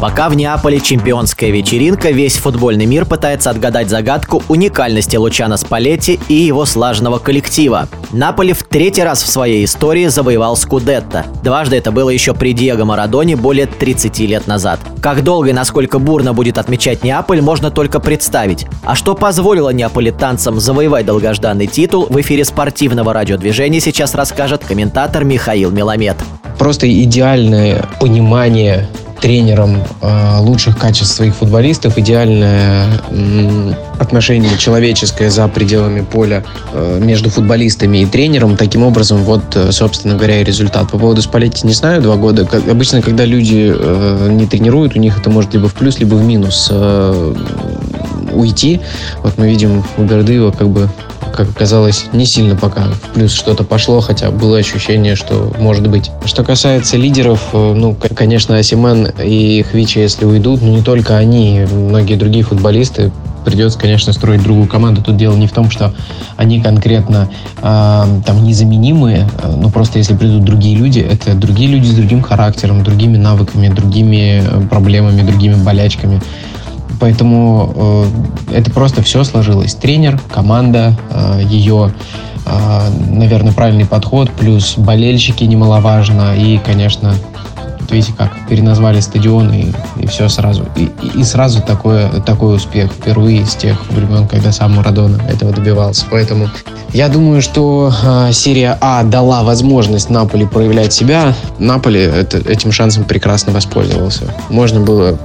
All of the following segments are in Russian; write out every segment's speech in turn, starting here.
Пока в Неаполе чемпионская вечеринка, весь футбольный мир пытается отгадать загадку уникальности Лучана Спалетти и его слаженного коллектива. Наполи в третий раз в своей истории завоевал Скудетто. Дважды это было еще при Диего Марадоне более 30 лет назад. Как долго и насколько бурно будет отмечать Неаполь, можно только представить. А что позволило неаполитанцам завоевать долгожданный титул, в эфире спортивного радиодвижения сейчас расскажет комментатор Михаил Меламед. Просто идеальное понимание тренером э, лучших качеств своих футболистов, идеальное отношение человеческое за пределами поля э, между футболистами и тренером. Таким образом, вот, э, собственно говоря, и результат. По поводу Спалетти не знаю, два года. Как, обычно, когда люди не тренируют, у них это может либо в плюс, либо в минус уйти. Вот мы видим у Бердыева как бы как оказалось, не сильно пока плюс что-то пошло, хотя было ощущение, что может быть. Что касается лидеров, э, ну, конечно, Асимен и Хвичи, если уйдут, но не только они, многие другие футболисты, придется, конечно, строить другую команду. Тут дело не в том, что они конкретно э, там незаменимые, э, но просто если придут другие люди, это другие люди с другим характером, другими навыками, другими э, проблемами, другими болячками. Поэтому э, это просто все сложилось. Тренер, команда, э, ее, э, наверное, правильный подход, плюс болельщики немаловажно. И, конечно, видите как, переназвали стадион и, и все сразу. И, и сразу такое, такой успех впервые с тех времен, когда сам Марадона этого добивался. Поэтому я думаю, что э, серия А дала возможность Наполи проявлять себя. Наполи это, этим шансом прекрасно воспользовался. Можно было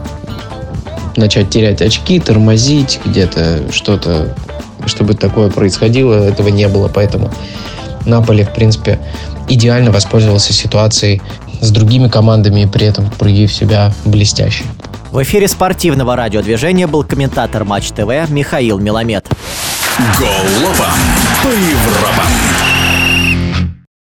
начать терять очки, тормозить где-то что-то, чтобы такое происходило, этого не было, поэтому Наполе, в принципе, идеально воспользовался ситуацией с другими командами и при этом проявив себя блестяще. В эфире спортивного радиодвижения был комментатор Матч ТВ Михаил Меламед. Голопом по Европам.